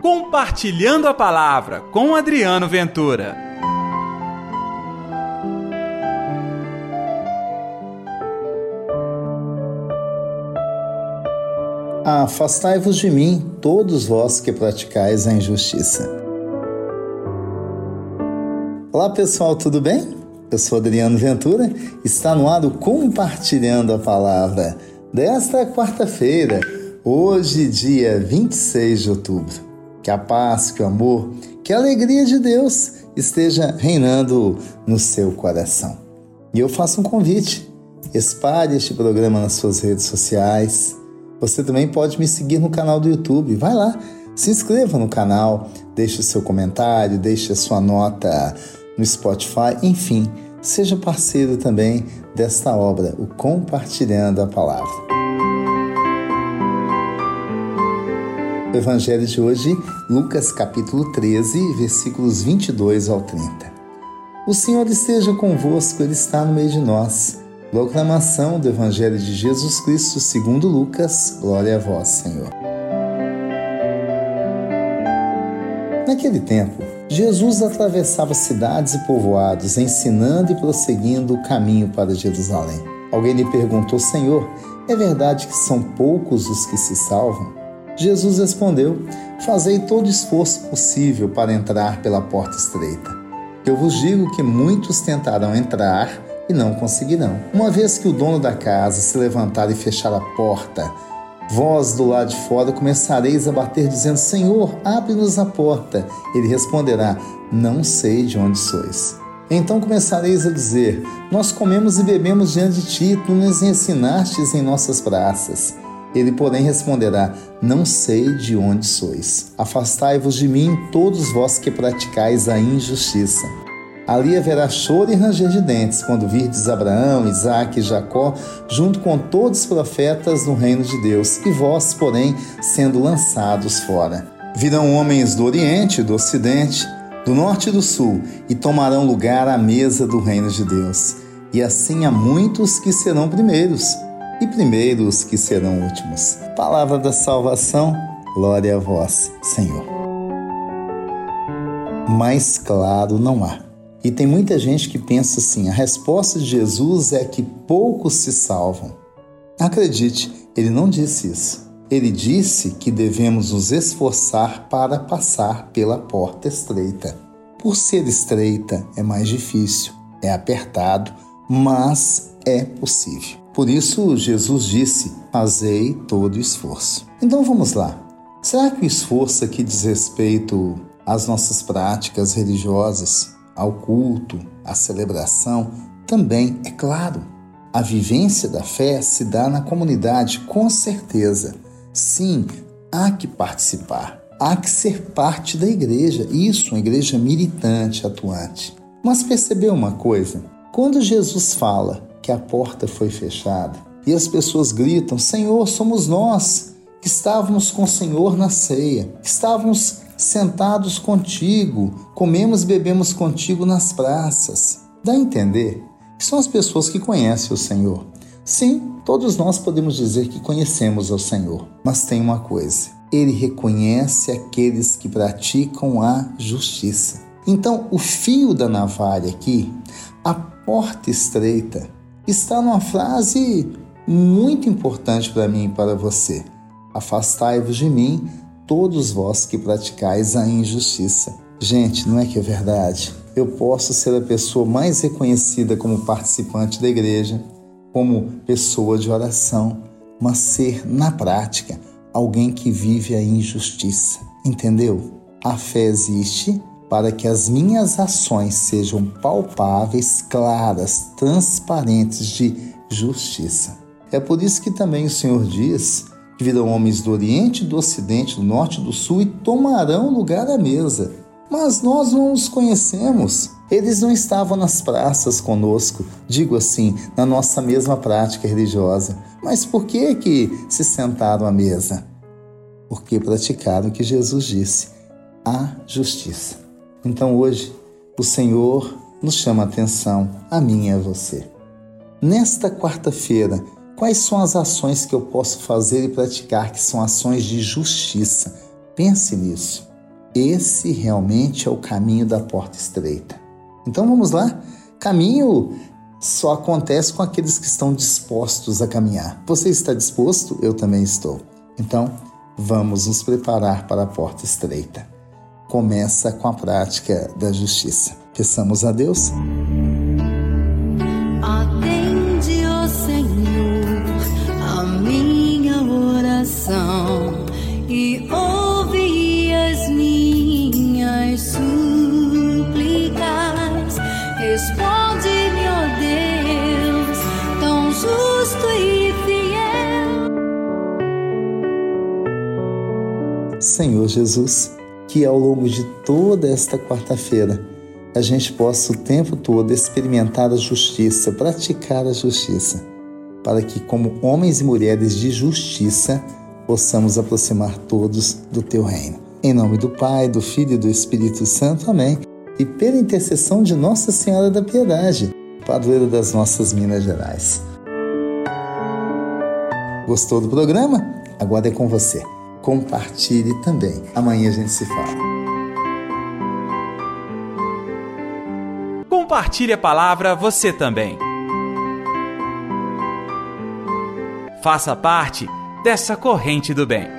Compartilhando a Palavra com Adriano Ventura. Afastai-vos de mim, todos vós que praticais a injustiça. Olá pessoal, tudo bem? Eu sou Adriano Ventura, está no ar o Compartilhando a Palavra desta quarta-feira, hoje, dia 26 de outubro. Que a paz, que o amor, que a alegria de Deus esteja reinando no seu coração. E eu faço um convite: espalhe este programa nas suas redes sociais. Você também pode me seguir no canal do YouTube. Vai lá, se inscreva no canal, deixe o seu comentário, deixe a sua nota no Spotify, enfim, seja parceiro também desta obra, o Compartilhando a Palavra. Evangelho de hoje, Lucas capítulo 13, versículos 22 ao 30. O Senhor esteja convosco, Ele está no meio de nós. Proclamação do Evangelho de Jesus Cristo segundo Lucas. Glória a vós, Senhor. Naquele tempo, Jesus atravessava cidades e povoados, ensinando e prosseguindo o caminho para Jerusalém. Alguém lhe perguntou: Senhor, é verdade que são poucos os que se salvam? Jesus respondeu: Fazei todo esforço possível para entrar pela porta estreita. Eu vos digo que muitos tentarão entrar e não conseguirão. Uma vez que o dono da casa se levantar e fechar a porta, vós do lado de fora começareis a bater, dizendo: Senhor, abre-nos a porta. Ele responderá: Não sei de onde sois. Então começareis a dizer: Nós comemos e bebemos diante de ti, tu nos ensinastes em nossas praças. Ele, porém, responderá: Não sei de onde sois. Afastai-vos de mim, todos vós que praticais a injustiça. Ali haverá choro e ranger de dentes, quando virdes Abraão, Isaque e Jacó, junto com todos os profetas no reino de Deus, e vós, porém, sendo lançados fora. Virão homens do Oriente do Ocidente, do Norte e do Sul, e tomarão lugar à mesa do reino de Deus. E assim há muitos que serão primeiros e primeiros que serão últimos. Palavra da salvação, glória a vós, Senhor. Mais claro não há. E tem muita gente que pensa assim: a resposta de Jesus é que poucos se salvam. Acredite, ele não disse isso. Ele disse que devemos nos esforçar para passar pela porta estreita. Por ser estreita, é mais difícil, é apertado, mas é possível. Por isso, Jesus disse: Fazei todo o esforço. Então vamos lá. Será que o esforço aqui diz respeito às nossas práticas religiosas, ao culto, à celebração? Também, é claro. A vivência da fé se dá na comunidade, com certeza. Sim, há que participar, há que ser parte da igreja. Isso, uma igreja militante, atuante. Mas percebeu uma coisa? Quando Jesus fala que a porta foi fechada e as pessoas gritam: Senhor, somos nós que estávamos com o Senhor na ceia, estávamos sentados contigo, comemos e bebemos contigo nas praças. Dá a entender que são as pessoas que conhecem o Senhor. Sim, todos nós podemos dizer que conhecemos o Senhor, mas tem uma coisa: ele reconhece aqueles que praticam a justiça. Então, o fio da navalha aqui, a porta estreita, está numa frase muito importante para mim e para você. Afastai-vos de mim, todos vós que praticais a injustiça. Gente, não é que é verdade? Eu posso ser a pessoa mais reconhecida como participante da igreja, como pessoa de oração, mas ser, na prática, alguém que vive a injustiça. Entendeu? A fé existe para que as minhas ações sejam palpáveis, claras, transparentes de justiça. É por isso que também o Senhor diz que virão homens do Oriente, do Ocidente, do Norte do Sul e tomarão lugar à mesa. Mas nós não os conhecemos. Eles não estavam nas praças conosco, digo assim, na nossa mesma prática religiosa. Mas por que que se sentaram à mesa? Porque praticaram o que Jesus disse: a justiça. Então hoje o Senhor nos chama a atenção, a mim e a você. Nesta quarta-feira, quais são as ações que eu posso fazer e praticar que são ações de justiça? Pense nisso. Esse realmente é o caminho da porta estreita. Então vamos lá? Caminho só acontece com aqueles que estão dispostos a caminhar. Você está disposto? Eu também estou. Então, vamos nos preparar para a porta estreita. Começa com a prática da justiça. Peçamos a Deus. Atende, ó Senhor, a minha oração e ouve as minhas súplicas. Responde-me, ó Deus, tão justo e fiel. Senhor Jesus, que ao longo de toda esta quarta-feira a gente possa o tempo todo experimentar a justiça, praticar a justiça, para que, como homens e mulheres de justiça, possamos aproximar todos do teu reino. Em nome do Pai, do Filho e do Espírito Santo. Amém. E pela intercessão de Nossa Senhora da Piedade, padroeira das nossas Minas Gerais. Gostou do programa? Agora é com você. Compartilhe também. Amanhã a gente se fala. Compartilhe a palavra você também. Faça parte dessa corrente do bem.